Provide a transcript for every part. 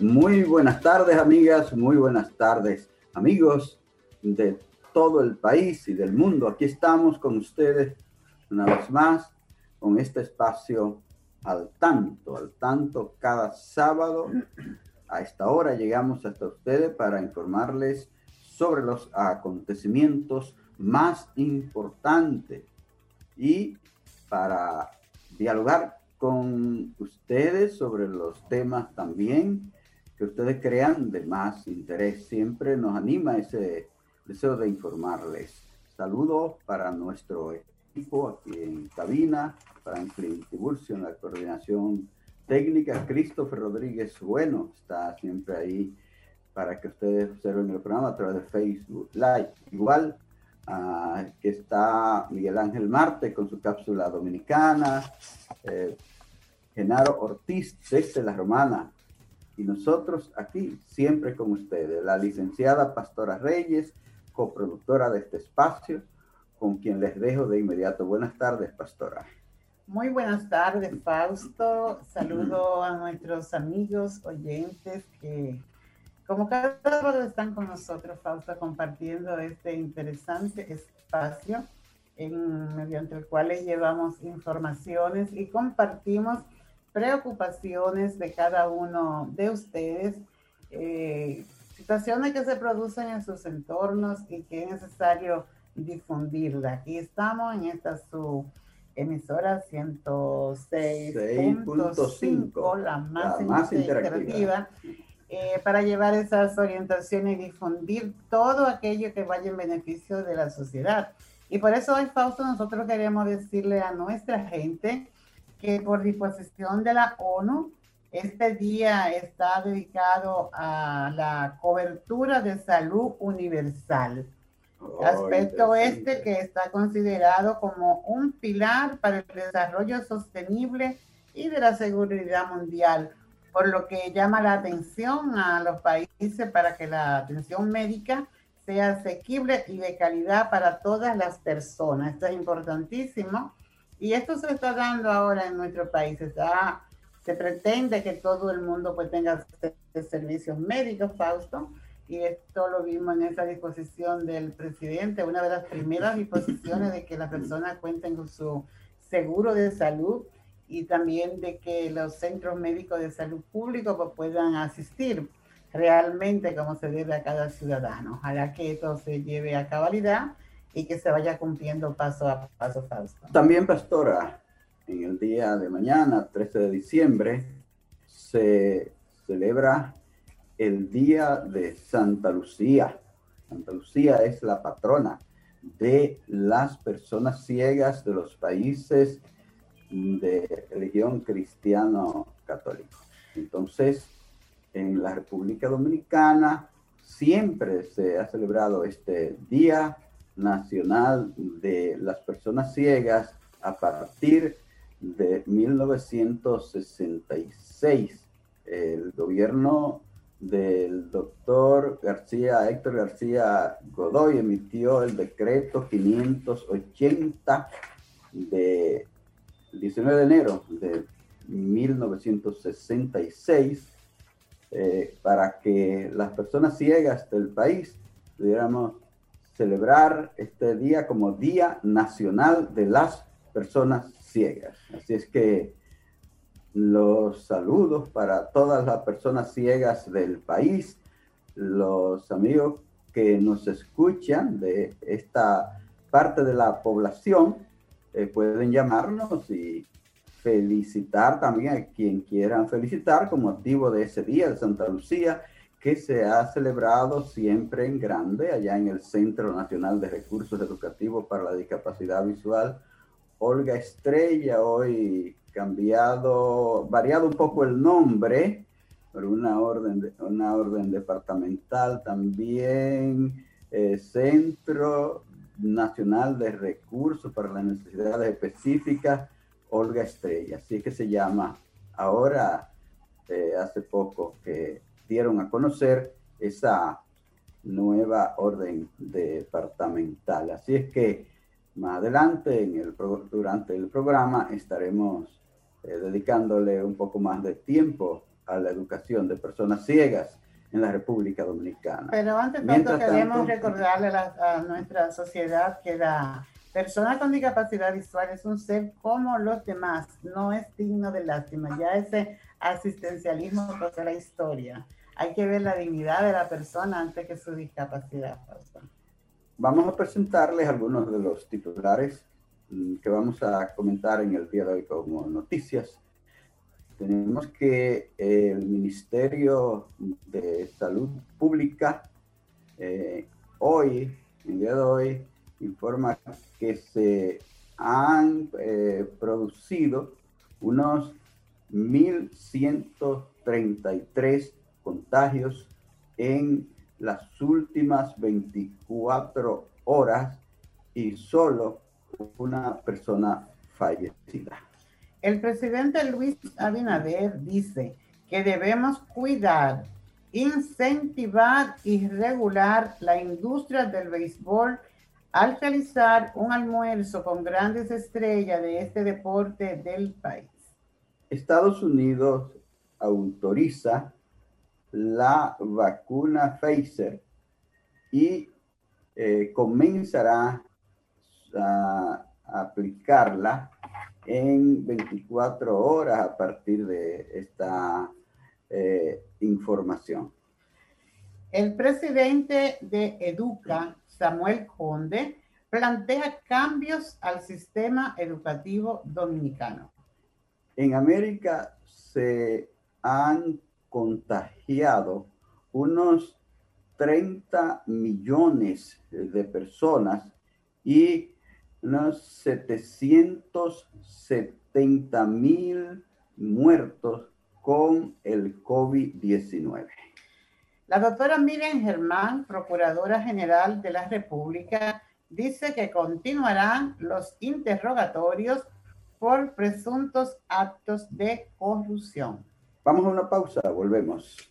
Muy buenas tardes, amigas. Muy buenas tardes, amigos de todo el país y del mundo. Aquí estamos con ustedes una vez más con este espacio al tanto, al tanto cada sábado. A esta hora llegamos hasta ustedes para informarles sobre los acontecimientos más importantes y para dialogar con ustedes sobre los temas también que ustedes crean de más interés. Siempre nos anima ese deseo de informarles. Saludos para nuestro equipo aquí en cabina, Franklin Tiburcio en la coordinación técnica, Christopher Rodríguez Bueno está siempre ahí para que ustedes observen el programa a través de Facebook Live. Igual uh, que está Miguel Ángel Marte con su cápsula dominicana, eh, Genaro Ortiz desde La Romana. Y nosotros aquí, siempre con ustedes, la licenciada Pastora Reyes, coproductora de este espacio, con quien les dejo de inmediato. Buenas tardes, Pastora. Muy buenas tardes, Fausto. Saludo a nuestros amigos oyentes que, como cada sábado, están con nosotros, Fausto, compartiendo este interesante espacio en, mediante el cual les llevamos informaciones y compartimos preocupaciones de cada uno de ustedes, eh, situaciones que se producen en sus entornos y que es necesario difundirla. Aquí estamos en esta su emisora 106.5, la más, la más interactiva, eh, para llevar esas orientaciones y difundir todo aquello que vaya en beneficio de la sociedad. Y por eso hoy, Fausto, nosotros queremos decirle a nuestra gente, que por disposición de la ONU, este día está dedicado a la cobertura de salud universal. Oh, aspecto este que está considerado como un pilar para el desarrollo sostenible y de la seguridad mundial, por lo que llama la atención a los países para que la atención médica sea asequible y de calidad para todas las personas. Esto es importantísimo y esto se está dando ahora en nuestro país. se pretende que todo el mundo pues, tenga servicios médicos, Fausto, y esto lo vimos en esa disposición del presidente, una de las primeras disposiciones de que las personas cuenten con su seguro de salud y también de que los centros médicos de salud público pues, puedan asistir realmente como se debe a cada ciudadano. Ojalá que esto se lleve a cabalidad y que se vaya cumpliendo paso a paso, Fausto. También, pastora, en el día de mañana, 13 de diciembre, se celebra el Día de Santa Lucía. Santa Lucía es la patrona de las personas ciegas de los países de religión cristiano católico. Entonces, en la República Dominicana siempre se ha celebrado este día Nacional de las Personas Ciegas a partir de 1966. El gobierno del doctor García, Héctor García Godoy, emitió el decreto 580 de 19 de enero de 1966 eh, para que las personas ciegas del país pudiéramos celebrar este día como Día Nacional de las Personas Ciegas. Así es que los saludos para todas las personas ciegas del país, los amigos que nos escuchan de esta parte de la población, eh, pueden llamarnos y felicitar también a quien quieran felicitar con motivo de ese día de Santa Lucía que se ha celebrado siempre en grande allá en el Centro Nacional de Recursos Educativos para la Discapacidad Visual. Olga Estrella, hoy cambiado, variado un poco el nombre, por una orden, una orden departamental también, eh, Centro Nacional de Recursos para las Necesidades Específicas Olga Estrella, así que se llama. Ahora, eh, hace poco que dieron a conocer esa nueva orden departamental. Así es que más adelante, en el, durante el programa, estaremos eh, dedicándole un poco más de tiempo a la educación de personas ciegas en la República Dominicana. Pero antes de todo, queremos recordarle a, a, nuestra sociedad que la Persona con discapacidad visual es un ser como los demás, no es digno de lástima. Ya ese asistencialismo pasó la historia. Hay que ver la dignidad de la persona antes que su discapacidad. Vamos a presentarles algunos de los titulares mm, que vamos a comentar en el día de hoy como noticias. Tenemos que el Ministerio de Salud Pública eh, hoy, el día de hoy, informa que se han eh, producido unos 1.133 contagios en las últimas 24 horas y solo una persona fallecida. El presidente Luis Abinader dice que debemos cuidar, incentivar y regular la industria del béisbol al realizar un almuerzo con grandes estrellas de este deporte del país. Estados Unidos autoriza la vacuna Pfizer y eh, comenzará a aplicarla en 24 horas a partir de esta eh, información. El presidente de Educa Samuel Conde, plantea cambios al sistema educativo dominicano. En América se han contagiado unos 30 millones de personas y unos 770 mil muertos con el COVID-19. La doctora Miriam Germán, Procuradora General de la República, dice que continuarán los interrogatorios por presuntos actos de corrupción. Vamos a una pausa, volvemos.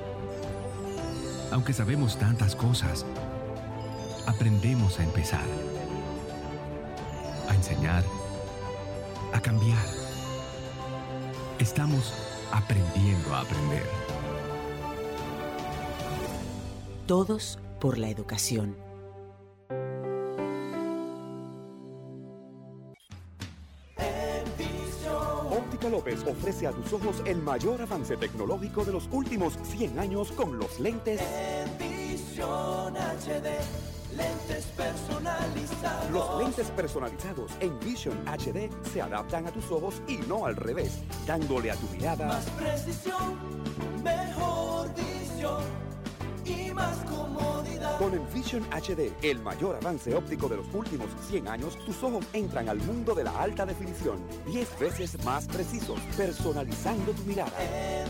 Aunque sabemos tantas cosas, aprendemos a empezar. A enseñar. A cambiar. Estamos aprendiendo a aprender. Todos por la educación. Óptica López ofrece a tus ojos el mayor avance tecnológico de los últimos 100 años con los lentes HD. Lentes personalizados. Los lentes personalizados en Vision HD se adaptan a tus ojos y no al revés, dándole a tu mirada más precisión, mejor visión y más comodidad. Con Envision HD, el mayor avance óptico de los últimos 100 años, tus ojos entran al mundo de la alta definición, 10 veces más precisos, personalizando tu mirada.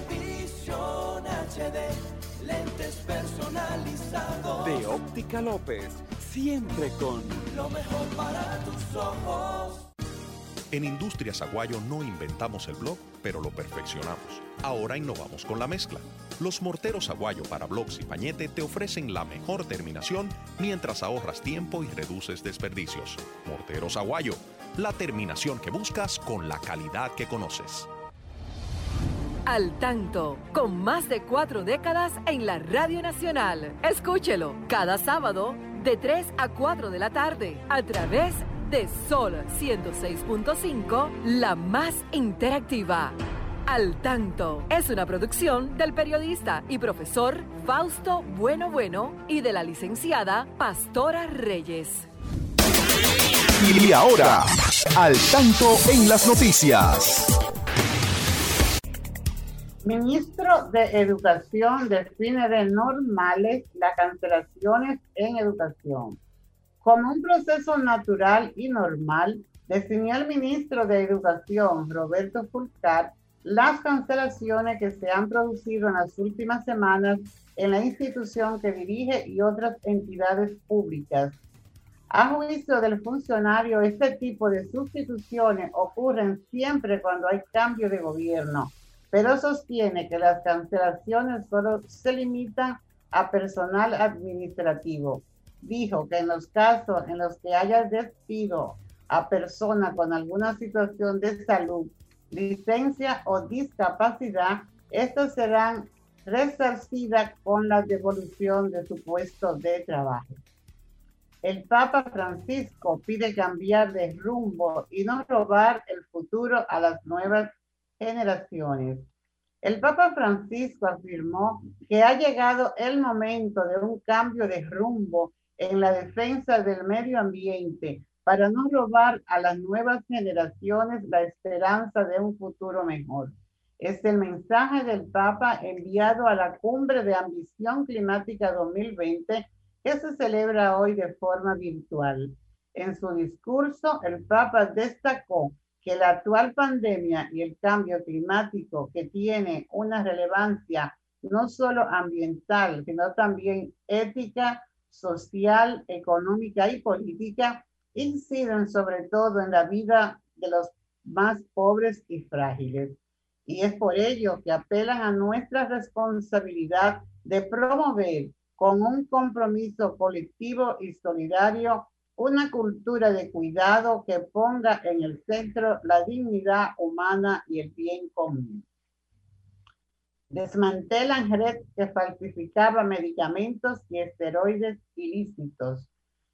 Envision HD. Lentes personalizados. De Óptica López, siempre con lo mejor para tus ojos. En Industrias Aguayo no inventamos el blog, pero lo perfeccionamos. Ahora innovamos con la mezcla. Los morteros Aguayo para blogs y pañete te ofrecen la mejor terminación mientras ahorras tiempo y reduces desperdicios. Morteros Aguayo, la terminación que buscas con la calidad que conoces. Al tanto, con más de cuatro décadas en la Radio Nacional. Escúchelo cada sábado de 3 a 4 de la tarde a través de Sol 106.5, la más interactiva. Al tanto es una producción del periodista y profesor Fausto Bueno Bueno y de la licenciada Pastora Reyes. Y ahora, al tanto en las noticias. Ministro de Educación define de normales las cancelaciones en educación. Como un proceso natural y normal, definió el ministro de Educación, Roberto Fulcar, las cancelaciones que se han producido en las últimas semanas en la institución que dirige y otras entidades públicas. A juicio del funcionario, este tipo de sustituciones ocurren siempre cuando hay cambio de gobierno pero sostiene que las cancelaciones solo se limitan a personal administrativo. Dijo que en los casos en los que haya despido a persona con alguna situación de salud, licencia o discapacidad, estas serán resarcidas con la devolución de su puesto de trabajo. El Papa Francisco pide cambiar de rumbo y no robar el futuro a las nuevas generaciones. El Papa Francisco afirmó que ha llegado el momento de un cambio de rumbo en la defensa del medio ambiente para no robar a las nuevas generaciones la esperanza de un futuro mejor. Es el mensaje del Papa enviado a la Cumbre de Ambición Climática 2020 que se celebra hoy de forma virtual. En su discurso, el Papa destacó que la actual pandemia y el cambio climático que tiene una relevancia no solo ambiental, sino también ética, social, económica y política, inciden sobre todo en la vida de los más pobres y frágiles. Y es por ello que apelan a nuestra responsabilidad de promover con un compromiso colectivo y solidario una cultura de cuidado que ponga en el centro la dignidad humana y el bien común. Desmantelan red que falsificaba medicamentos y esteroides ilícitos.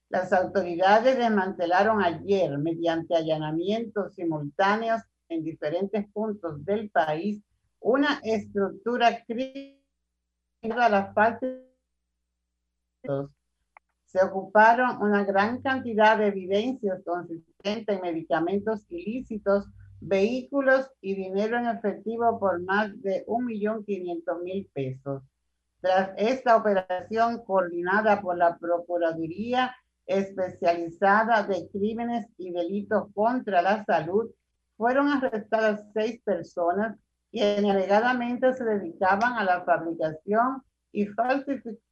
Las autoridades desmantelaron ayer, mediante allanamientos simultáneos en diferentes puntos del país, una estructura crítica a la falta se ocuparon una gran cantidad de evidencias consistentes en medicamentos ilícitos, vehículos y dinero en efectivo por más de 1.500.000 pesos. Tras esta operación coordinada por la Procuraduría Especializada de Crímenes y Delitos contra la Salud, fueron arrestadas seis personas que alegadamente se dedicaban a la fabricación y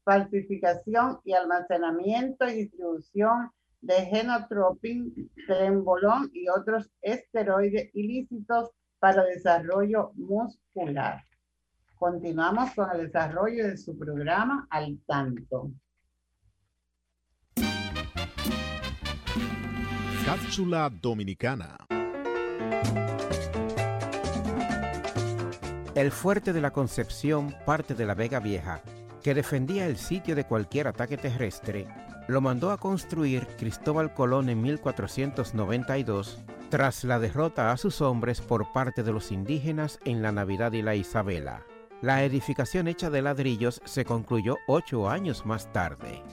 falsificación y almacenamiento y distribución de genotropin, trembolón y otros esteroides ilícitos para desarrollo muscular. Continuamos con el desarrollo de su programa al tanto. Cápsula Dominicana. El fuerte de la Concepción, parte de la Vega Vieja, que defendía el sitio de cualquier ataque terrestre, lo mandó a construir Cristóbal Colón en 1492 tras la derrota a sus hombres por parte de los indígenas en la Navidad y la Isabela. La edificación hecha de ladrillos se concluyó ocho años más tarde.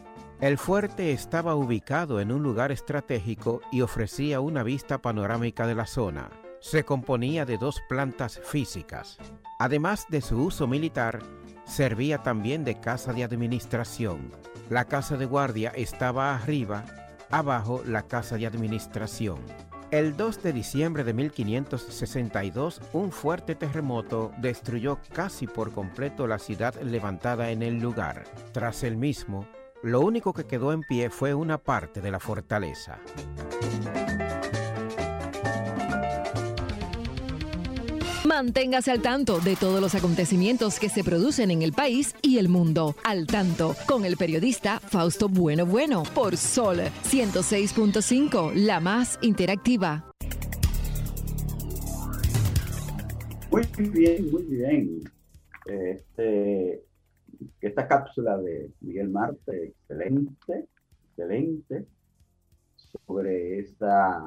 El fuerte estaba ubicado en un lugar estratégico y ofrecía una vista panorámica de la zona se componía de dos plantas físicas. Además de su uso militar, servía también de casa de administración. La casa de guardia estaba arriba, abajo la casa de administración. El 2 de diciembre de 1562, un fuerte terremoto destruyó casi por completo la ciudad levantada en el lugar. Tras el mismo, lo único que quedó en pie fue una parte de la fortaleza. Manténgase al tanto de todos los acontecimientos que se producen en el país y el mundo. Al tanto con el periodista Fausto Bueno Bueno por Sol 106.5, la más interactiva. Muy bien, muy bien. Este, esta cápsula de Miguel Marte, excelente, excelente, sobre esta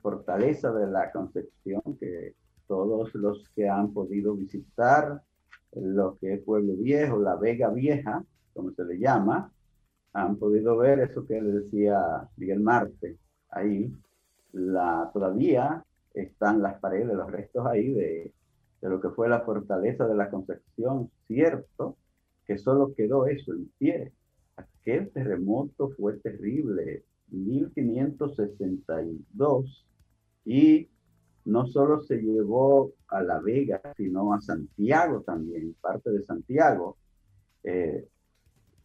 fortaleza de la Concepción que todos los que han podido visitar lo que es Pueblo Viejo, la Vega Vieja, como se le llama, han podido ver eso que le decía Miguel Marte. Ahí la, todavía están las paredes, los restos ahí de, de lo que fue la fortaleza de la Concepción, cierto que solo quedó eso en pie. Aquel terremoto fue terrible, 1562, y no solo se llevó a La Vega, sino a Santiago también, parte de Santiago, eh,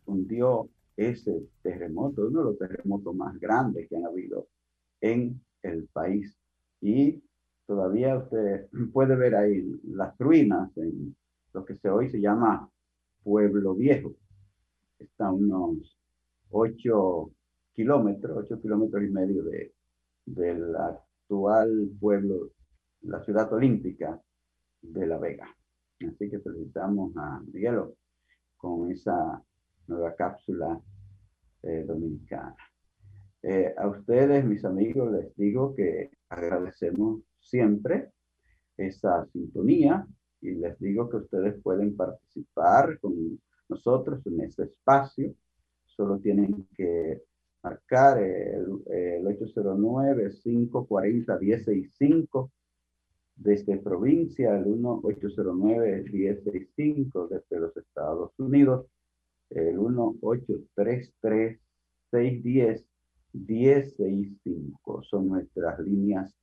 hundió ese terremoto, uno de los terremotos más grandes que han habido en el país. Y todavía usted puede ver ahí las ruinas en lo que se hoy se llama Pueblo Viejo. Está a unos 8 kilómetros, 8 kilómetros y medio de, del actual pueblo, la ciudad olímpica de La Vega. Así que felicitamos a Miguelo con esa nueva cápsula eh, dominicana. Eh, a ustedes, mis amigos, les digo que agradecemos siempre esa sintonía y les digo que ustedes pueden participar con nosotros en este espacio. Solo tienen que marcar el, el 809-540-165 desde provincia, el 1-809-165 desde los Estados Unidos, el 1-833-610-1065. Son nuestras líneas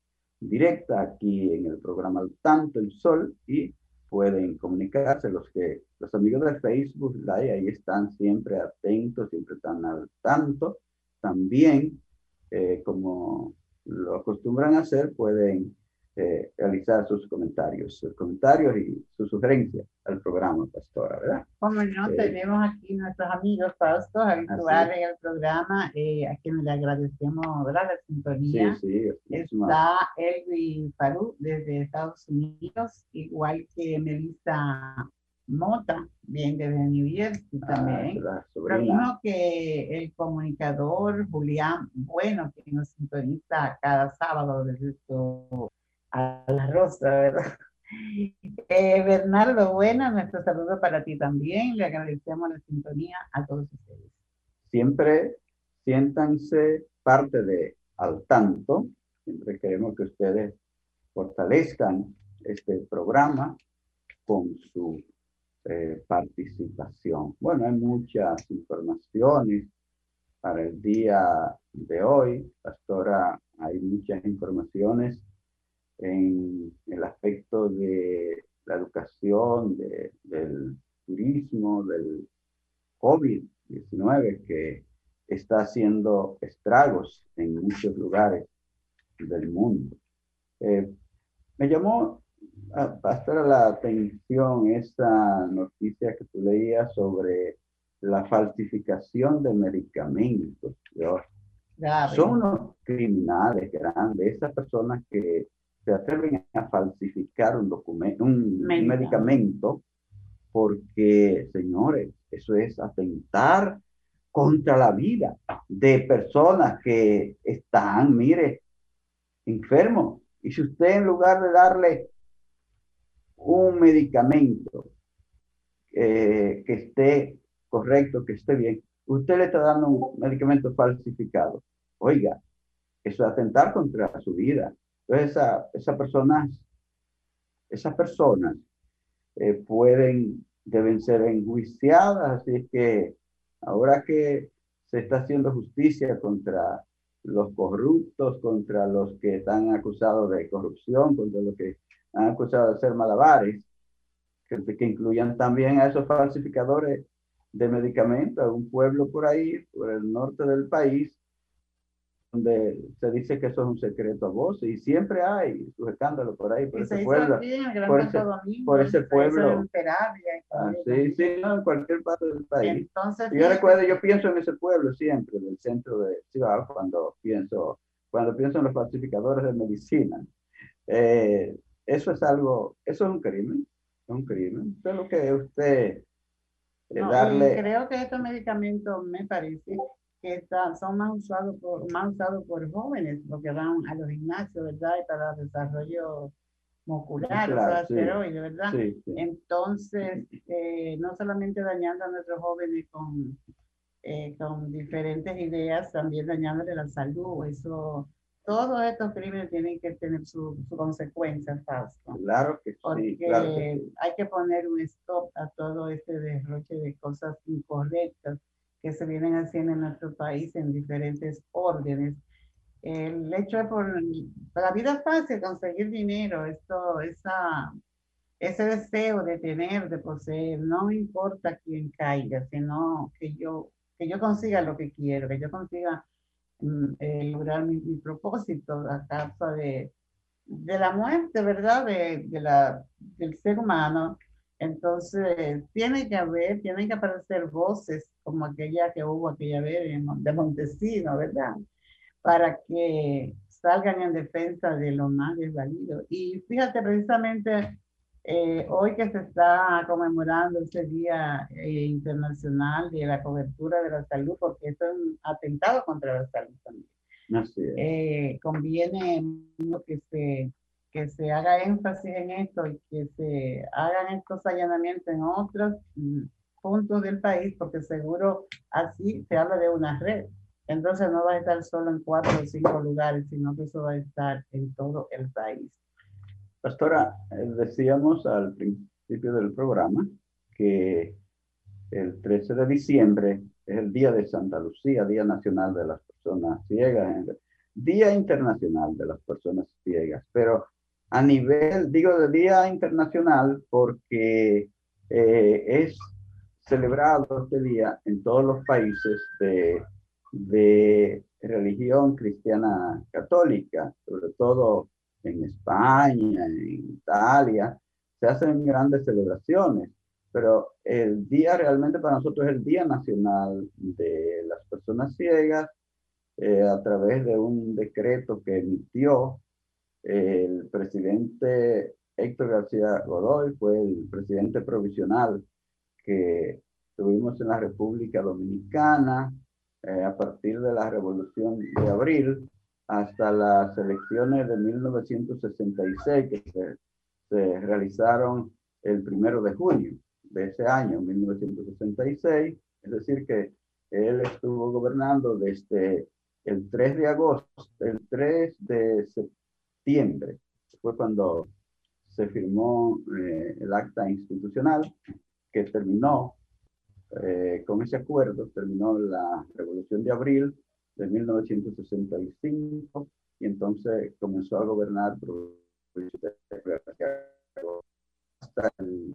directas aquí en el programa Tanto el Sol y pueden comunicarse los que los amigos de Facebook ahí están siempre atentos siempre están al tanto. También, eh, como lo acostumbran a hacer, pueden eh, realizar sus comentarios, sus comentarios y sus sugerencias al programa, Pastora, ¿verdad? Como no, eh, tenemos aquí nuestros amigos pastos habituales en el programa, a quienes le agradecemos, ¿verdad? La sintonía. Sí, sí. Está Elvi Parú desde Estados Unidos, igual que Melissa Mota, bien desde New Jersey ah, también. Lo que el comunicador Julián Bueno, que nos sintoniza cada sábado desde esto a la rosa, ¿verdad? Eh, Bernardo Buena, nuestro saludo para ti también. Le agradecemos la sintonía a todos ustedes. Siempre siéntanse parte de al tanto. Siempre queremos que ustedes fortalezcan este programa con su eh, participación. Bueno, hay muchas informaciones para el día de hoy. Pastora, hay muchas informaciones en el aspecto de la educación, del turismo, del COVID-19 que está haciendo estragos en muchos lugares del mundo. Eh, me llamó bastante la atención esa noticia que tú leías sobre la falsificación de medicamentos. Son unos criminales grandes, esas personas que se atreven a falsificar un documento, un medicamento, porque, señores, eso es atentar contra la vida de personas que están, mire, enfermos. Y si usted en lugar de darle un medicamento eh, que esté correcto, que esté bien, usted le está dando un medicamento falsificado. Oiga, eso es atentar contra su vida. Entonces, esa, esa personas, esas personas eh, pueden, deben ser enjuiciadas, así que ahora que se está haciendo justicia contra los corruptos, contra los que están acusados de corrupción, contra los que han acusado de ser malabares, que, que incluyan también a esos falsificadores de medicamentos, a un pueblo por ahí, por el norte del país, donde se dice que eso es un secreto a voces y siempre hay sus escándalos por ahí, por ese pueblo. por, ese, por ese pueblo. Ah, sí, sí, en cualquier parte del país. Entonces, yo recuerdo, yo pienso en ese pueblo siempre, del centro de Ciudad, cuando pienso, cuando pienso en los falsificadores de medicina. Eh, eso es algo, eso es un crimen, es un crimen. Eso es lo que usted... Eh, darle... creo que estos medicamentos me parece que son más usados por, más usados por jóvenes, porque van a los gimnasios, ¿verdad? Y para desarrollo muscular, claro, ¿verdad? Entonces, eh, no solamente dañando a nuestros jóvenes con, eh, con diferentes ideas, también dañándole la salud. Eso, todos estos crímenes tienen que tener su, su consecuencia, Fausto. Claro que sí. Porque hay que poner un stop a todo este derroche de cosas incorrectas que se vienen haciendo en nuestro país en diferentes órdenes. El hecho de por la vida fácil, conseguir dinero, esto, esa, ese deseo de tener, de poseer, no importa quién caiga, sino que yo, que yo consiga lo que quiero, que yo consiga mm, eh, lograr mi, propósito a causa de, de la muerte, ¿verdad? De, de la, del ser humano entonces, tiene que haber, tienen que aparecer voces como aquella que hubo aquella vez de Montesino, ¿verdad? Para que salgan en defensa de lo más desvalido. Y fíjate, precisamente eh, hoy que se está conmemorando ese Día eh, Internacional de la Cobertura de la Salud, porque esto es un atentado contra la salud también. Así eh, conviene que se que se haga énfasis en esto y que se hagan estos allanamientos en otros mm, puntos del país, porque seguro así se habla de una red. Entonces no va a estar solo en cuatro o cinco lugares, sino que eso va a estar en todo el país. Pastora, eh, decíamos al principio del programa que el 13 de diciembre es el Día de Santa Lucía, Día Nacional de las Personas Ciegas, Día Internacional de las Personas Ciegas, pero a nivel, digo, de Día Internacional porque eh, es celebrado este día en todos los países de, de religión cristiana católica, sobre todo en España, en Italia, se hacen grandes celebraciones, pero el día realmente para nosotros es el Día Nacional de las Personas Ciegas, eh, a través de un decreto que emitió el presidente Héctor García Godoy fue el presidente provisional que tuvimos en la República Dominicana eh, a partir de la Revolución de Abril hasta las elecciones de 1966 que se, se realizaron el primero de junio de ese año, 1966. Es decir, que él estuvo gobernando desde el 3 de agosto, el 3 de septiembre. Fue cuando se firmó eh, el acta institucional que terminó eh, con ese acuerdo, terminó la Revolución de Abril de 1965 y entonces comenzó a gobernar hasta el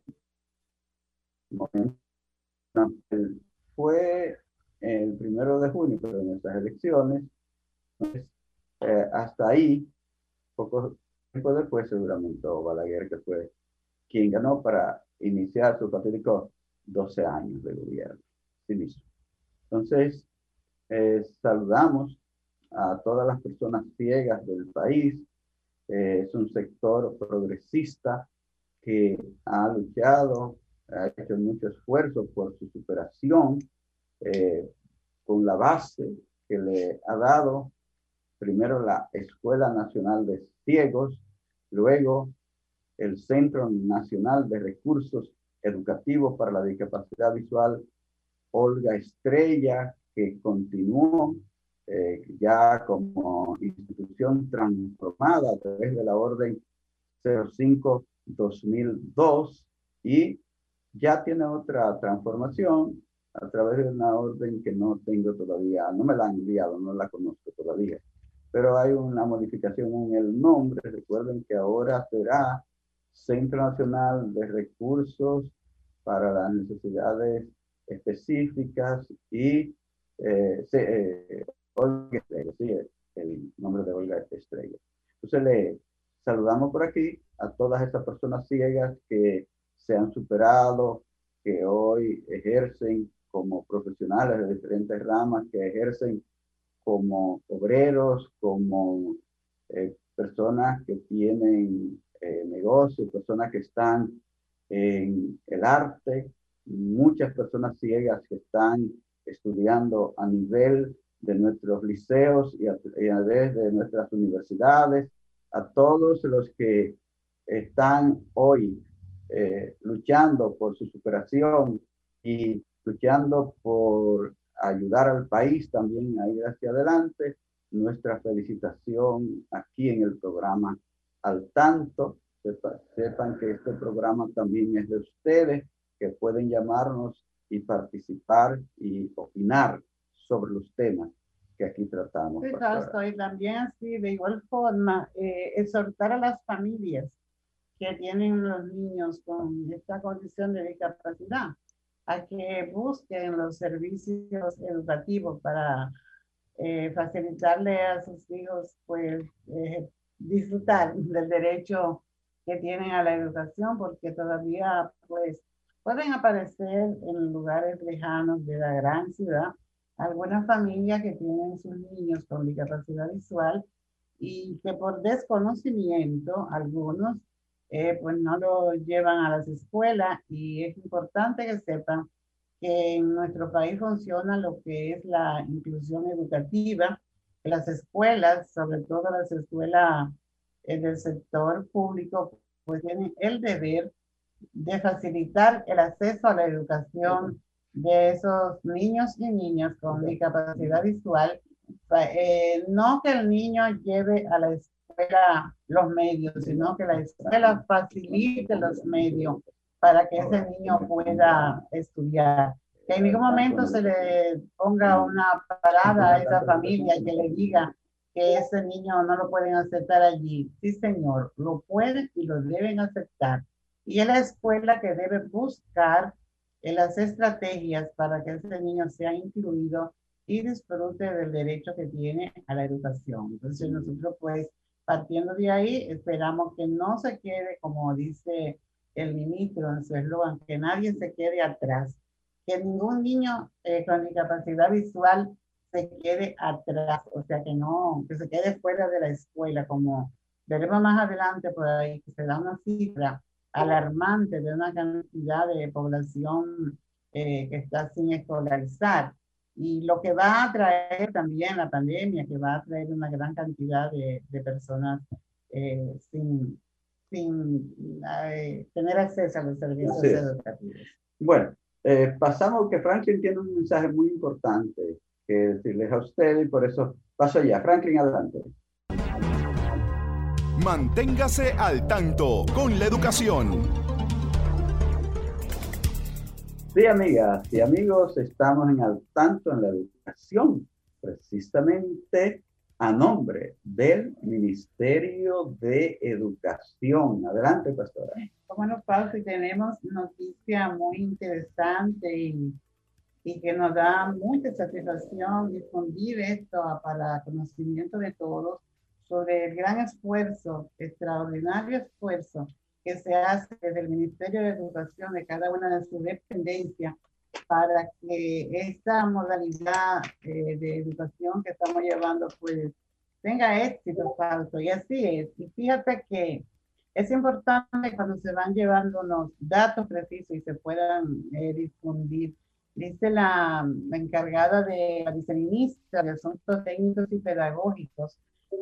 momento. Fue el primero de junio, pero en estas elecciones, eh, hasta ahí poco tiempo después seguramente Balaguer, que fue quien ganó para iniciar su católico 12 años de gobierno. Sí mismo. Entonces, eh, saludamos a todas las personas ciegas del país. Eh, es un sector progresista que ha luchado, ha hecho mucho esfuerzo por su superación, eh, con la base que le ha dado primero la Escuela Nacional de Ciegos, luego el Centro Nacional de Recursos Educativos para la Discapacidad Visual, Olga Estrella, que continuó eh, ya como institución transformada a través de la Orden 05-2002 y ya tiene otra transformación a través de una orden que no tengo todavía, no me la han enviado, no la conozco todavía, pero hay una modificación en el nombre. Recuerden que ahora será Centro Nacional de Recursos para las Necesidades Específicas y eh, eh, Olga Estrella, sí, el nombre de Olga Estrella. Entonces le saludamos por aquí a todas esas personas ciegas que se han superado, que hoy ejercen como profesionales de diferentes ramas, que ejercen como obreros, como eh, personas que tienen eh, negocios, personas que están en el arte, muchas personas ciegas que están estudiando a nivel de nuestros liceos y a, través de nuestras universidades, a todos los que están hoy eh, luchando por su superación y luchando por ayudar al país también a ir hacia adelante. Nuestra felicitación aquí en el programa Al Tanto. sepan que este programa también es de ustedes, que pueden llamarnos y participar y opinar sobre los temas que aquí tratamos. Exacto, y también así, de igual forma, eh, exhortar a las familias que tienen los niños con esta condición de discapacidad a que busquen los servicios educativos para eh, facilitarle a sus hijos pues eh, disfrutar del derecho que tienen a la educación porque todavía pues pueden aparecer en lugares lejanos de la gran ciudad algunas familias que tienen sus niños con discapacidad visual y que por desconocimiento algunos eh, pues no lo llevan a las escuelas y es importante que sepan que en nuestro país funciona lo que es la inclusión educativa. Las escuelas, sobre todo las escuelas eh, del sector público, pues tienen el deber de facilitar el acceso a la educación de esos niños y niñas con discapacidad visual. Eh, no que el niño lleve a la escuela los medios, sino que la escuela facilite los medios para que ese niño pueda estudiar. Que en ningún momento se le ponga una parada a esa familia que le diga que ese niño no lo pueden aceptar allí. Sí, señor, lo pueden y lo deben aceptar. Y es la escuela que debe buscar las estrategias para que ese niño sea incluido y disfrute del derecho que tiene a la educación. Entonces nosotros pues partiendo de ahí esperamos que no se quede como dice el ministro en su eslogan, que nadie se quede atrás, que ningún niño eh, con discapacidad visual se quede atrás, o sea que no, que se quede fuera de la escuela, como veremos más adelante por ahí, que se da una cifra alarmante de una cantidad de población eh, que está sin escolarizar. Y lo que va a traer también la pandemia, que va a traer una gran cantidad de, de personas eh, sin, sin eh, tener acceso a los servicios educativos. Bueno, pasamos que Franklin tiene un mensaje muy importante que decirles a usted y por eso paso ya. Franklin, adelante. Manténgase al tanto con la educación. Sí, amigas y amigos, estamos en al tanto en la educación, precisamente a nombre del Ministerio de Educación. Adelante, pastora. Como nos pasa, tenemos noticia muy interesante y, y, que nos da mucha satisfacción difundir esto para conocimiento de todos sobre el gran esfuerzo, extraordinario esfuerzo que se hace desde el Ministerio de Educación de cada una de sus dependencias para que esta modalidad eh, de educación que estamos llevando pues tenga éxito falso y así es. Y fíjate que es importante cuando se van llevando los datos precisos y se puedan eh, difundir. Dice la, encargada de la viceministra de Asuntos Técnicos y Pedagógicos,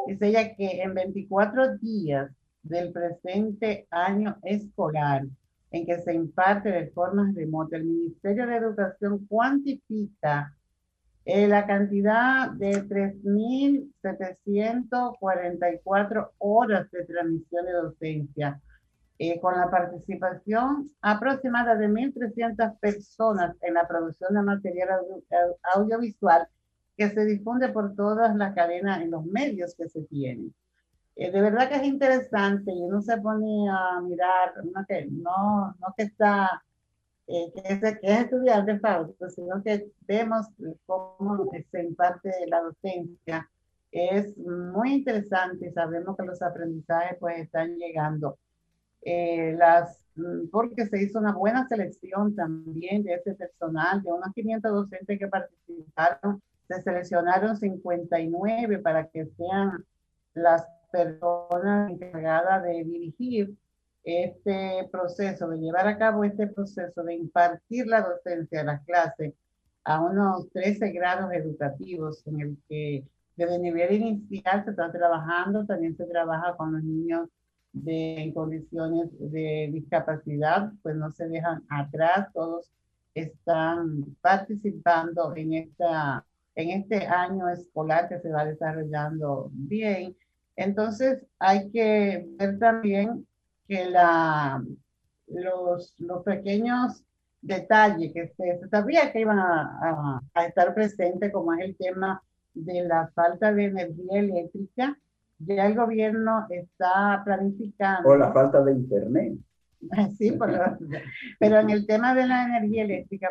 Dice ella que en 24 días del presente año escolar en que se imparte de forma remota, el Ministerio de Educación cuantifica eh, la cantidad de 3.744 horas de transmisión de docencia eh, con la participación aproximada de 1.300 personas en la producción de material audiovisual que se difunde por todas las cadenas en los medios que se tienen. Eh, de verdad que es interesante y uno se pone a mirar, no que, no, no que está, eh, que, es, que es estudiante Fausto, sino que vemos cómo se imparte la docencia. Es muy interesante sabemos que los aprendizajes pues están llegando. Eh, las, mm, porque se hizo una buena selección también de ese personal, de unos 500 docentes que participaron se seleccionaron 59 para que sean las personas encargadas de dirigir este proceso, de llevar a cabo este proceso, de impartir la docencia las clases a unos 13 grados educativos en el que desde nivel inicial se está trabajando, también se trabaja con los niños de, en condiciones de discapacidad, pues no se dejan atrás, todos están participando en esta en este año escolar que se va desarrollando bien. Entonces hay que ver también que la, los, los pequeños detalles que se, sabía que iban a, a, estar presentes, como es el tema de la falta de energía eléctrica, ya el gobierno está planificando. O la falta de internet. Sí, pero en el tema de la energía eléctrica,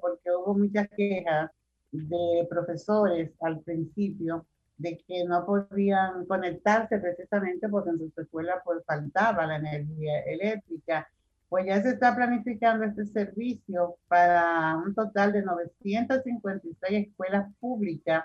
porque hubo muchas quejas de profesores al principio de que no podían conectarse precisamente porque en su escuela pues faltaba la energía eléctrica. Pues ya se está planificando este servicio para un total de 956 escuelas públicas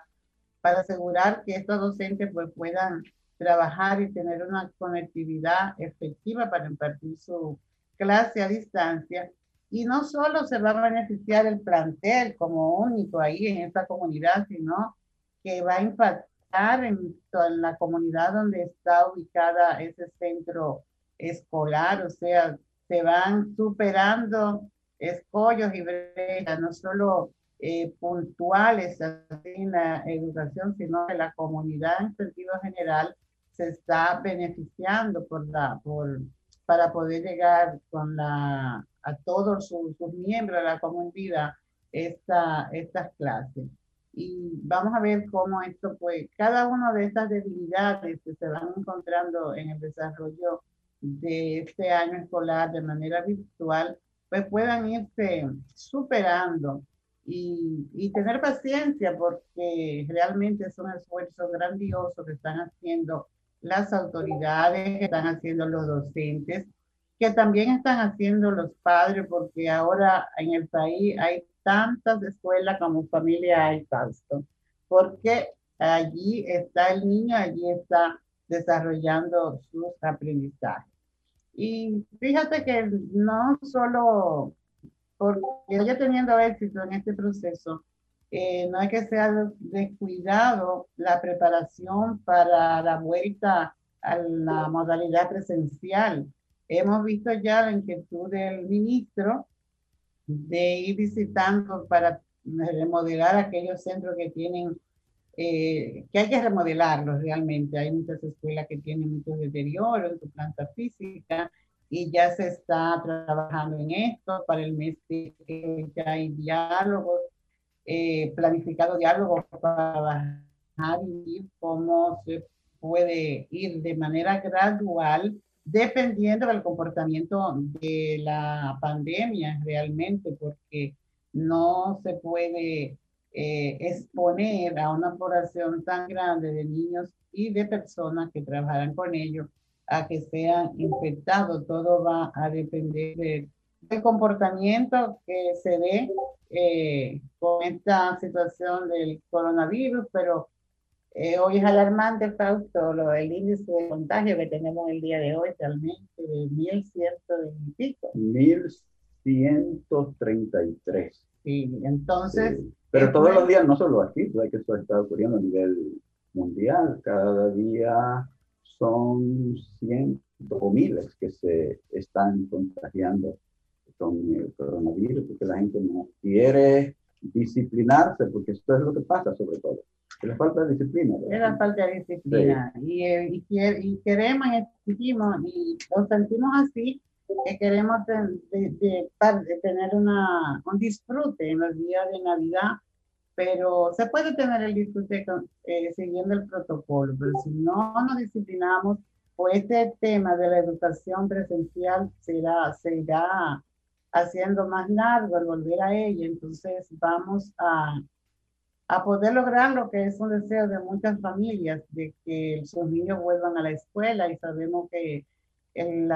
para asegurar que estos docentes pues puedan trabajar y tener una conectividad efectiva para impartir su clase a distancia y no solo se va a beneficiar el plantel como único ahí en esta comunidad, sino que va a impactar en, la comunidad donde está ubicada ese centro escolar, o sea, se van superando escollos y brechas, no solo eh, puntuales en la educación, sino que la comunidad en sentido general se está beneficiando por la, por, para poder llegar con la a todos sus, miembros de la comunidad esta, estas clases. Y vamos a ver cómo esto, pues, cada una de estas debilidades que se van encontrando en el desarrollo de este año escolar de manera virtual, pues puedan irse superando y, y, tener paciencia porque realmente es un esfuerzo grandioso que están haciendo las autoridades, que están haciendo los docentes que también están haciendo los padres, porque ahora en el país hay tantas escuelas como familia hay tanto, porque allí está el niño, allí está desarrollando sus aprendizajes. Y fíjate que no solo porque haya teniendo éxito en este proceso, eh, no hay que ser descuidado la preparación para la vuelta a la modalidad presencial Hemos visto ya la inquietud del ministro de ir visitando para remodelar aquellos centros que tienen, eh, que hay que remodelarlos realmente. Hay muchas escuelas que tienen mucho deterioro en su planta física y ya se está trabajando en esto. Para el mes de ya hay diálogos, eh, planificado diálogos para bajar y cómo se puede ir de manera gradual dependiendo del comportamiento de la pandemia realmente, porque no se puede eh, exponer a una población tan grande de niños y de personas que trabajarán con ellos a que sean infectados. Todo va a depender del comportamiento que se dé eh, con esta situación del coronavirus, pero eh, hoy es alarmante, Fausto, lo, el índice de contagio que tenemos el día de hoy, realmente de 1.100 y pico. 1.133. Sí, entonces... Pero todos los días, no solo aquí, hay que eso está ocurriendo a nivel mundial. Cada día son cientos o miles que se están contagiando con el coronavirus, porque la gente no quiere disciplinarse, porque esto es lo que pasa sobre todo. La falta de disciplina. Es la falta de disciplina. Y, eh, y, y, queremos y exigimos y lo sentimos así, que queremos de, de, de, tener una, un disfrute en los días de Navidad, pero se puede tener el disfrute eh, siguiendo el protocolo, pero si no nos disciplinamos, pues este tema de la educación presencial será, se irá haciendo más largo al volver a ella, entonces vamos a, a poder lograr lo que es un deseo de muchas familias, de que sus niños vuelvan a la escuela y sabemos que el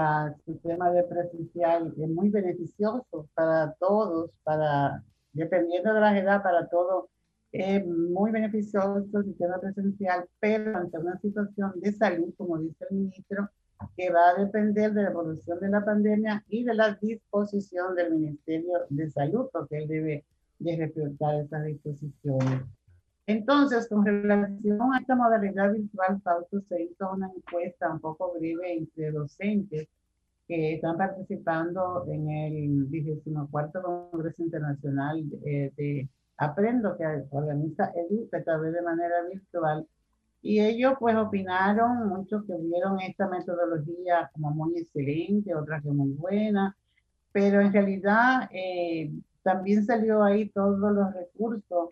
sistema de presencial es muy beneficioso para todos, para, dependiendo de la edad, para todos, es muy beneficioso el sistema presencial, pero ante una situación de salud, como dice el ministro, que va a depender de la evolución de la pandemia y de la disposición del Ministerio de Salud, porque él debe de respetar esas disposiciones. Entonces, con relación a esta modalidad virtual, Fausto se hizo una encuesta un poco breve entre docentes que están participando en el 24 Congreso Internacional de, de Aprendo, que organiza Educa a través de manera virtual. Y ellos pues opinaron, muchos que vieron esta metodología como muy excelente, otras que muy buena, pero en realidad eh, también salió ahí todos los recursos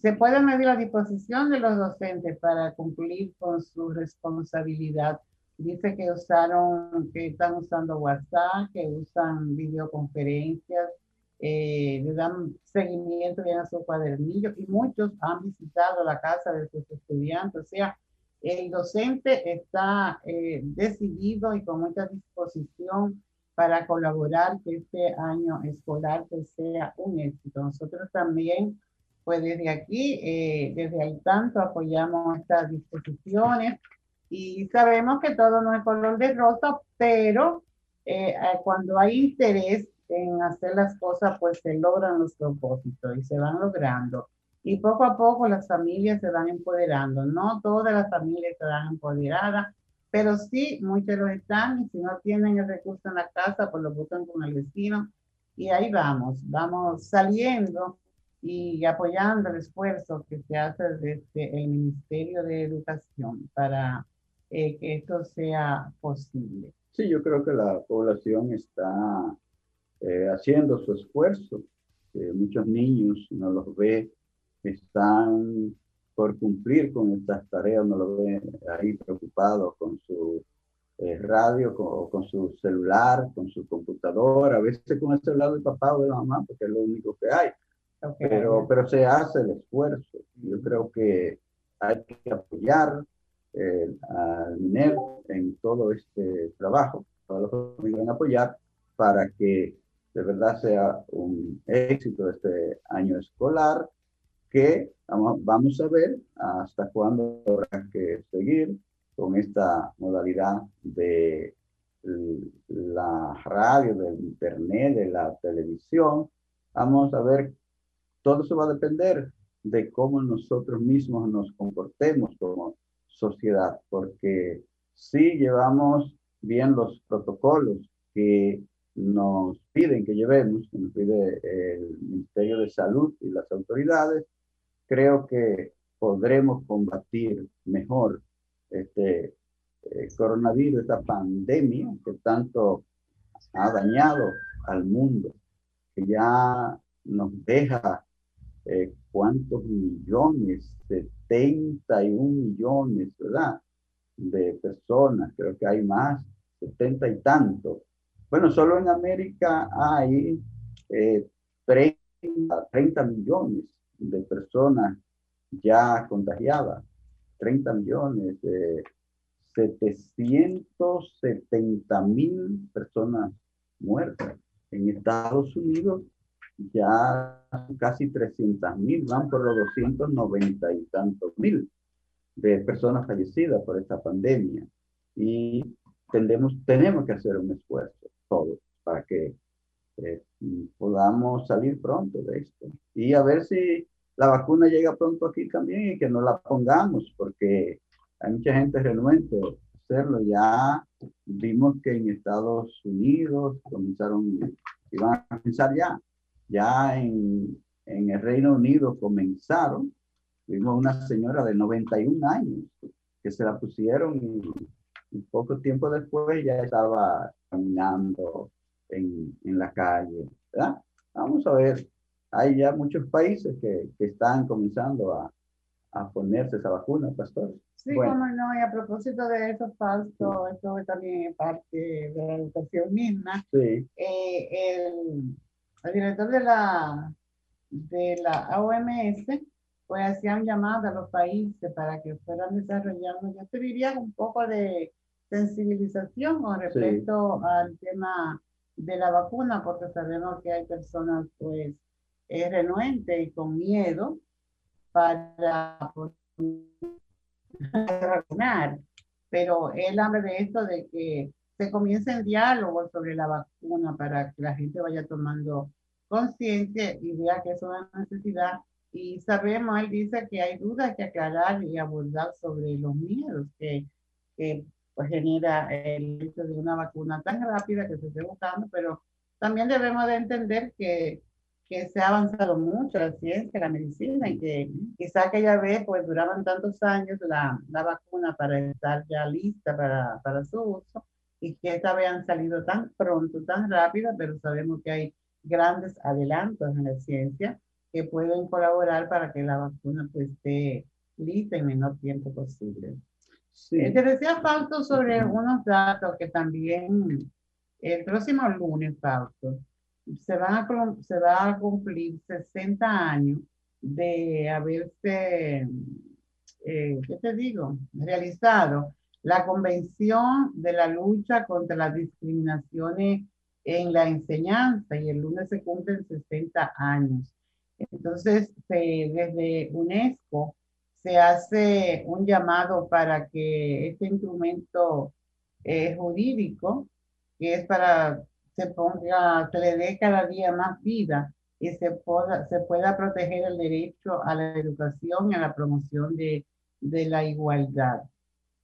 se puede medir la disposición de los docentes para cumplir con su responsabilidad. Dice que usaron, que están usando WhatsApp, que usan videoconferencias, eh, le dan seguimiento bien a su cuadernillo y muchos han visitado la casa de sus estudiantes. O sea, el docente está eh, decidido y con mucha disposición para colaborar que este año escolar pues, sea un éxito. Nosotros también pues desde aquí, eh, desde el tanto, apoyamos estas disposiciones y sabemos que todo no es color de rosa, pero eh, cuando hay interés en hacer las cosas, pues se logran los propósitos y se van logrando. Y poco a poco las familias se van empoderando. No todas las familias se van empoderadas, pero sí muchos lo están y si no tienen el recurso en la casa, pues lo buscan con el vecino. Y ahí vamos, vamos saliendo y apoyando el esfuerzo que se hace desde el Ministerio de Educación para eh, que esto sea posible. Sí, yo creo que la población está eh, haciendo su esfuerzo. muchos niños no los ve, están por cumplir con estas tareas, uno lo ve ahí preocupado con su eh, radio, con, con, su celular, con su computadora, a veces con el celular del papá o de la mamá, porque es lo único que hay pero, pero se hace el esfuerzo. Yo creo que hay que apoyar eh, al MINER en todo este trabajo. Todos los que van a apoyar para que de verdad sea un éxito este año escolar que vamos, a ver hasta cuándo habrá que seguir con esta modalidad de la radio, del internet, de la televisión. Vamos a ver todo eso va a depender de cómo nosotros mismos nos comportemos como sociedad, porque si llevamos bien los protocolos que nos piden que llevemos, que nos pide el Ministerio de Salud y las autoridades, creo que podremos combatir mejor este eh, coronavirus, esta pandemia que tanto ha dañado al mundo, que ya nos deja eh, cuántos millones, 71 millones, ¿verdad? De personas, creo que hay más, 70 y tantos. Bueno, solo en América hay 30, eh, 30 millones de personas ya contagiadas, 30 millones, de 770 mil personas muertas. En Estados Unidos ya casi 300 mil, van por los 290 y tantos mil de personas fallecidas por esta pandemia. Y tendemos, tenemos que hacer un esfuerzo, todos, para que eh, podamos salir pronto de esto. Y a ver si la vacuna llega pronto aquí también y que no la pongamos, porque hay mucha gente renuente hacerlo. Ya vimos que en Estados Unidos comenzaron, iban a pensar ya ya en en el Reino Unido comenzaron. Vimos una señora de 91 años que se la pusieron y, poco tiempo después ya estaba caminando en, en, la calle. ¿verdad? Vamos a ver, hay ya muchos países que, que están comenzando a, a ponerse esa vacuna, pastor. Sí, como no, y a propósito de eso, Fausto, esto también es parte de la educación misma. Sí. Eh, el, el, director de la, de la OMS, pues hacía un llamado a los países para que fueran desarrollando, yo te diría, un poco de sensibilización con respecto al tema de la vacuna, porque sabemos que hay personas, pues, eh, renuentes y con miedo para vacunar, pero él habla de esto de que se comience el diálogo sobre la vacuna para que la gente vaya tomando conciencia y vea que es una necesidad. Y sabemos, él dice que hay dudas que aclarar y abordar sobre los miedos que pues, genera el hecho de una vacuna tan rápida que se esté buscando, pero también debemos de entender que que se ha avanzado mucho la ciencia, la medicina, y que quizá aquella vez pues duraban tantos años la, la vacuna para estar ya lista para, para su uso, y que esta vez han salido tan pronto, tan rápido, pero sabemos que hay grandes adelantos en la ciencia que pueden colaborar para que la vacuna pues esté lista en menor tiempo posible. Sí. Eh, te decía Fausto sobre unos datos que también el próximo lunes, Fausto, se, van a, se va a cumplir 60 años de haberse, eh, ¿qué te digo?, realizado la Convención de la Lucha contra las Discriminaciones en la Enseñanza y el lunes se cumplen 60 años. Entonces, desde UNESCO se hace un llamado para que este instrumento eh, jurídico, que es para se ponga, se le dé cada día más vida y se pueda, se pueda proteger el derecho a la educación y a la promoción de, de la igualdad.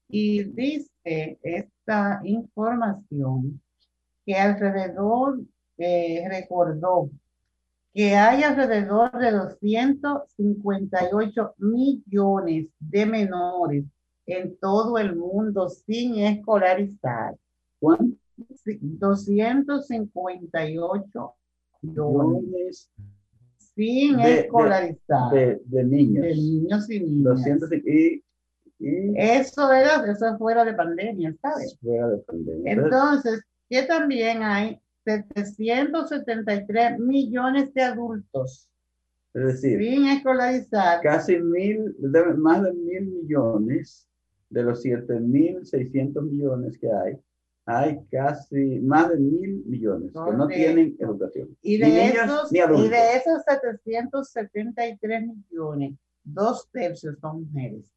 Y dice esta información que alrededor, eh, recordó que hay alrededor de 258 millones de menores en todo el mundo sin escolarizar. ¿Cuánto? 258 millones sin escolarizar. De, niños. De niños y niñas. eso era, eso fuera de pandemia, ¿sabes? Fuera de pandemia. Entonces, que también hay 773 millones de adultos. Es decir, sin escolarizar. Casi mil, más de mil millones de los 7.600 millones que hay hay casi más de mil millones que no tienen educación. Y de, esos, y de esos 773 millones, dos tercios son mujeres.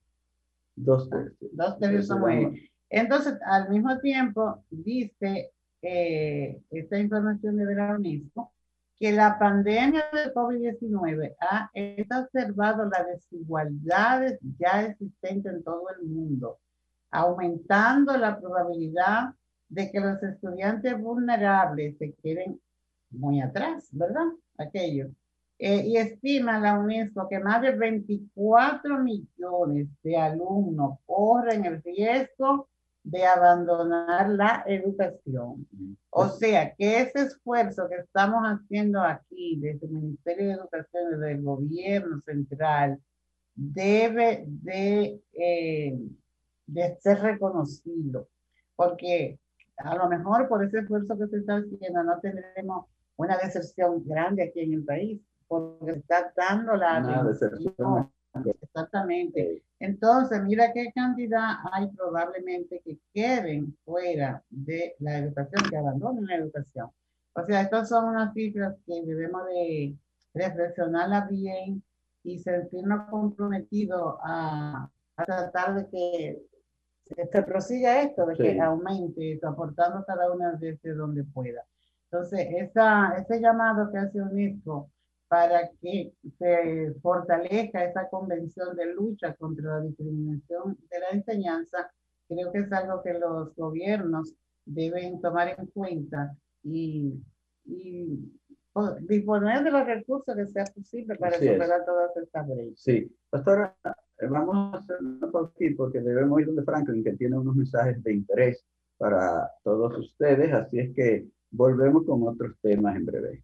Dos tercios. Dos tercios son mujeres. Entonces, al mismo tiempo, dice eh, esta información de la UNESCO que la pandemia de COVID-19 ha exacerbado las desigualdades ya existentes en todo el mundo, aumentando la probabilidad de que los estudiantes vulnerables se queden muy atrás, ¿verdad? Aquello. Eh, y estima la UNESCO que más de 24 millones de alumnos corren el riesgo de abandonar la educación. O sea, que ese esfuerzo que estamos haciendo aquí desde el Ministerio de Educación, desde el gobierno central, debe de, eh, de ser reconocido, porque a lo mejor por ese esfuerzo que se está haciendo no tendremos una deserción grande aquí en el país, porque se está dando la deserción. Exactamente. Entonces, mira qué cantidad hay probablemente que queden fuera de la educación, que abandonen la educación. O sea, estas son unas cifras que debemos de reflexionarlas bien y sentirnos comprometidos a, a tratar de que que prosiga esto, de que aumente, aportando cada una desde donde pueda. Entonces, esa, ese llamado que hace UNESCO para que se fortalezca esa convención de lucha contra la discriminación de la enseñanza, creo que es algo que los gobiernos deben tomar en cuenta y, y disponer de los recursos que sea posible para superar todas estas brechas. Sí, pastora, eh, vamos a hacer una aquí porque debemos ir donde Franklin, que tiene unos mensajes de interés para todos ustedes, así es que volvemos con otros temas en breve.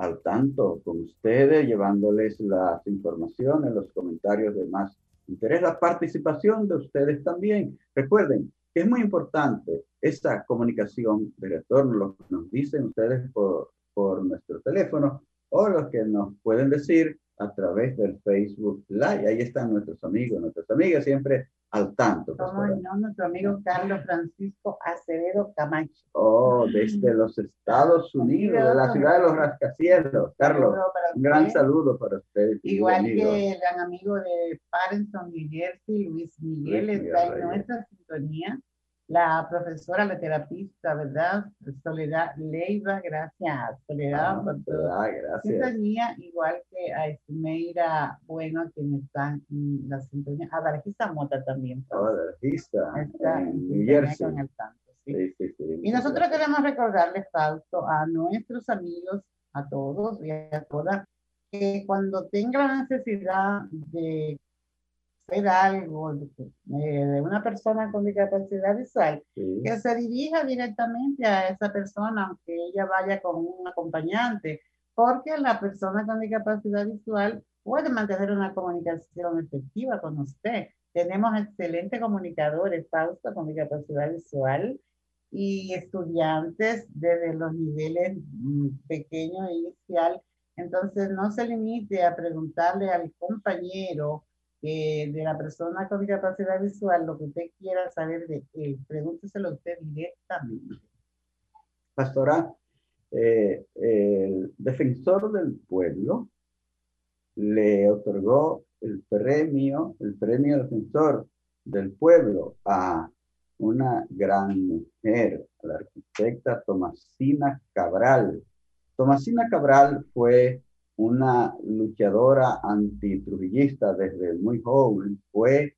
al tanto con ustedes, llevándoles las informaciones, los comentarios de más interés, la participación de ustedes también. Recuerden que es muy importante esta comunicación de retorno, lo que nos dicen ustedes por, por nuestro teléfono o lo que nos pueden decir a través del Facebook Live. Ahí están nuestros amigos, nuestras amigas, siempre al tanto. ¿Cómo no? Nuestro amigo Carlos Francisco Acevedo Camacho. Oh, desde los Estados Unidos, de la ciudad de los rascacielos. Carlos, un gran saludo para usted. Igual que el gran amigo de Parenton, New Jersey, Luis Miguel, está en nuestra sintonía la profesora, la terapista, ¿verdad? Soledad Leiva, gracias, Soledad, ah, por. Gracias. Sintonía, igual que a Esmeira Bueno, quien está en la sintonía, a Dargista Mota también. A Dargista, está en New Jersey. Con el tanto, ¿sí? Sí, sí, y nosotros queremos recordarles, Fausto, a nuestros amigos, a todos y a todas, que cuando tengan la necesidad de algo eh, de una persona con discapacidad visual, que se dirija directamente a esa persona, aunque ella vaya con un acompañante, porque la persona con discapacidad visual puede mantener una comunicación efectiva con usted. Tenemos excelentes comunicadores, Fausto, con discapacidad visual y estudiantes desde los niveles mm, pequeños e inicial. Entonces, no se limite a preguntarle al compañero de la persona con discapacidad visual, lo que usted quiera saber de él, pregúnteselo usted directamente. Pastora, eh, el defensor del pueblo le otorgó el premio, el premio defensor del pueblo a una gran mujer, la arquitecta Tomasina Cabral. Tomasina Cabral fue una luchadora antitrujillista desde muy joven, fue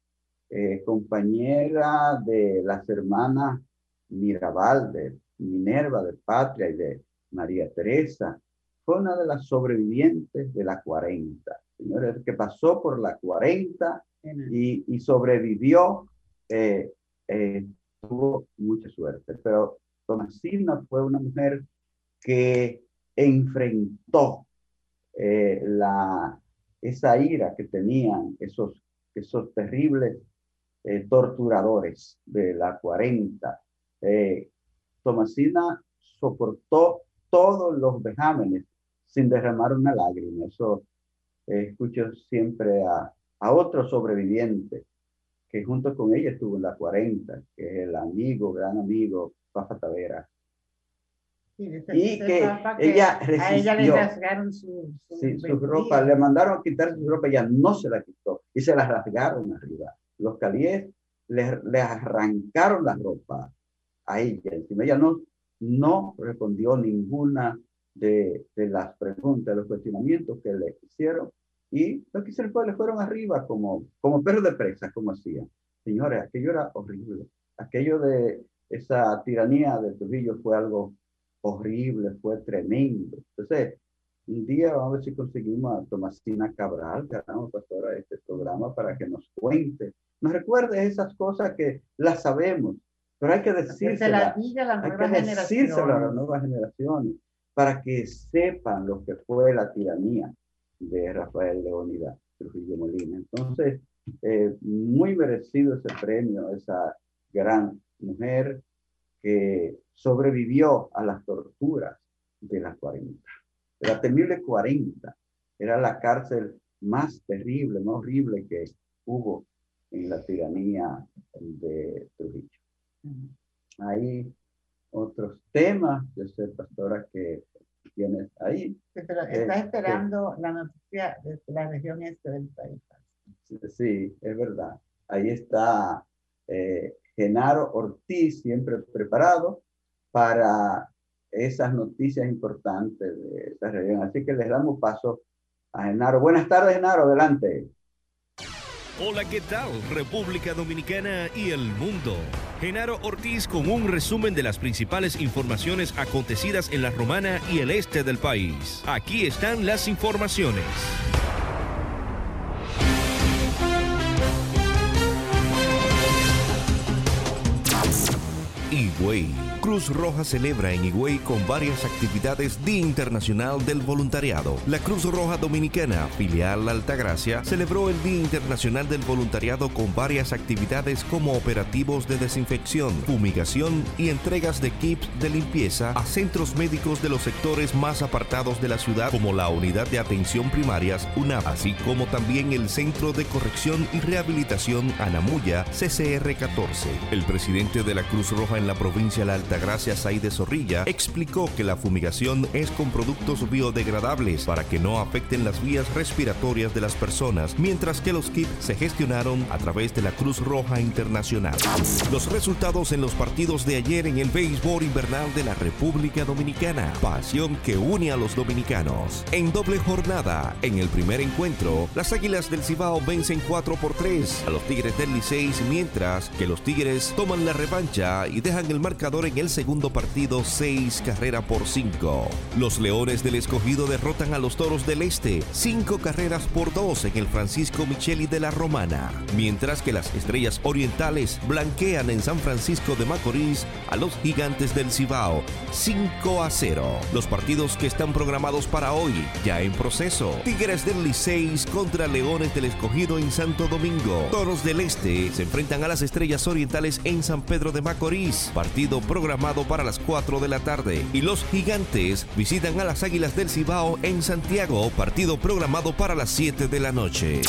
eh, compañera de las hermanas Mirabal, de Minerva, de Patria y de María Teresa. Fue una de las sobrevivientes de la 40, señores, que pasó por la 40 y, sobrevivió, eh, eh, tuvo mucha suerte. Pero Tomasina fue una mujer que enfrentó eh, la, esa ira que tenían esos, esos terribles eh, torturadores de la 40. Eh, Tomasina soportó todos los vejámenes sin derramar una lágrima. Eso escucho siempre a, a otro sobreviviente que junto con ella estuvo en la 40, que es el amigo, gran amigo, Pafa Tavera y que, ella resistió. A ella le rasgaron su, su, ropa, le mandaron a quitar su ropa, ella no se la quitó y se la rasgaron arriba. Los calíes le, le arrancaron la ropa a ella. Ella no, no respondió ninguna de, de las preguntas, de los cuestionamientos que le hicieron y lo que hicieron fue le fueron arriba como, como perros de presa, como hacían. Señores, aquello era horrible. Aquello de esa tiranía de Trujillo fue algo horrible, fue tremendo. Entonces, un día vamos a ver si conseguimos a Tomasina Cabral, que pastora pastora este programa, para que nos cuente, nos recuerde esas cosas que las sabemos, pero hay que decírselas, que decírselo a las nuevas generaciones para que sepan lo que fue la tiranía de Rafael Leónidas Trujillo Molina. Entonces, eh, muy merecido ese premio, esa gran mujer que sobrevivió a las torturas de las 40. La temible 40 era la cárcel más terrible, más horrible que hubo en la tiranía de Trujillo. Hay otros temas, yo sé, pastora, que tienes ahí. está eh, esperando la noticia de la región este del país. Sí, es verdad. Ahí está eh, Genaro Ortiz, siempre preparado para esas noticias importantes de esta región. Así que les damos paso a Genaro. Buenas tardes, Genaro, adelante. Hola, ¿qué tal? República Dominicana y el mundo. Genaro Ortiz con un resumen de las principales informaciones acontecidas en la Romana y el este del país. Aquí están las informaciones. Higüey Cruz Roja celebra en Higüey con varias actividades Día Internacional del Voluntariado. La Cruz Roja Dominicana, filial Altagracia, celebró el Día Internacional del Voluntariado con varias actividades como operativos de desinfección, fumigación y entregas de kits de limpieza a centros médicos de los sectores más apartados de la ciudad como la Unidad de Atención Primarias UNAP, así como también el Centro de Corrección y Rehabilitación Anamuya CCR 14. El presidente de la Cruz Roja la provincia de Alta Gracias Aide Zorrilla, explicó que la fumigación es con productos biodegradables para que no afecten las vías respiratorias de las personas, mientras que los kits se gestionaron a través de la Cruz Roja Internacional. Los resultados en los partidos de ayer en el béisbol invernal de la República Dominicana, pasión que une a los dominicanos. En doble jornada, en el primer encuentro, las Águilas del Cibao vencen 4 por 3 a los Tigres del Licey, mientras que los Tigres toman la revancha y dejan el marcador en el segundo partido 6 carreras por 5. Los Leones del Escogido derrotan a los Toros del Este 5 carreras por 2 en el Francisco Micheli de la Romana, mientras que las Estrellas Orientales blanquean en San Francisco de Macorís a los Gigantes del Cibao 5 a 0. Los partidos que están programados para hoy ya en proceso. Tigres del Liceis contra Leones del Escogido en Santo Domingo. Toros del Este se enfrentan a las Estrellas Orientales en San Pedro de Macorís. Partido programado programado para las 4 de la tarde. Y los gigantes visitan a las Águilas del Cibao en Santiago, partido programado para las 7 de la noche.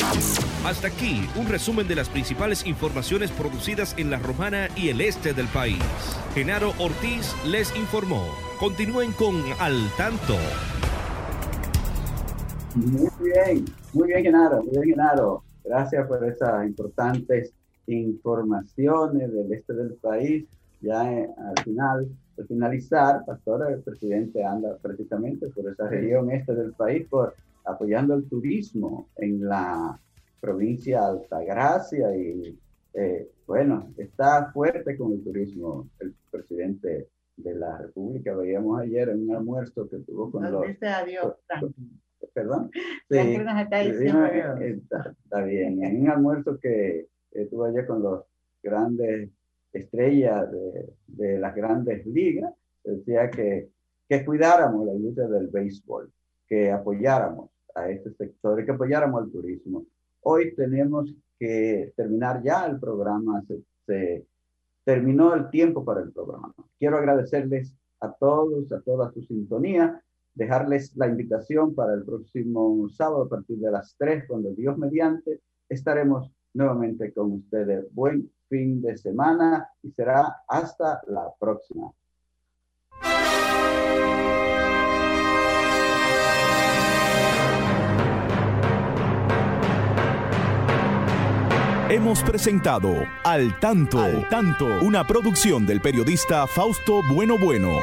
Hasta aquí un resumen de las principales informaciones producidas en la Romana y el este del país. Genaro Ortiz les informó. Continúen con Al Tanto. Muy bien, muy bien Genaro, muy bien Genaro. Gracias por esas importantes informaciones del este del país ya eh, al final, al finalizar, Pastor, el presidente anda precisamente por esa región este del país, por apoyando el turismo en la provincia Altagracia y eh, bueno, está fuerte con el turismo el presidente de la República. Veíamos ayer en un almuerzo que tuvo con los... Adiós, Perdón. Sí, está, está, bien. En un almuerzo que tuvo ayer con los grandes estrella de, las grandes ligas, decía que, que cuidáramos la industria del béisbol, que apoyáramos a este sector y que apoyáramos al turismo. Hoy tenemos que terminar ya el programa, se, terminó el tiempo para el programa. Quiero agradecerles a todos, a toda su sintonía, dejarles la invitación para el próximo sábado a partir de las 3, cuando Dios mediante, estaremos nuevamente con ustedes. Buen fin de semana y será hasta la próxima. Hemos presentado Al Tanto, Al Tanto, una producción del periodista Fausto Bueno Bueno.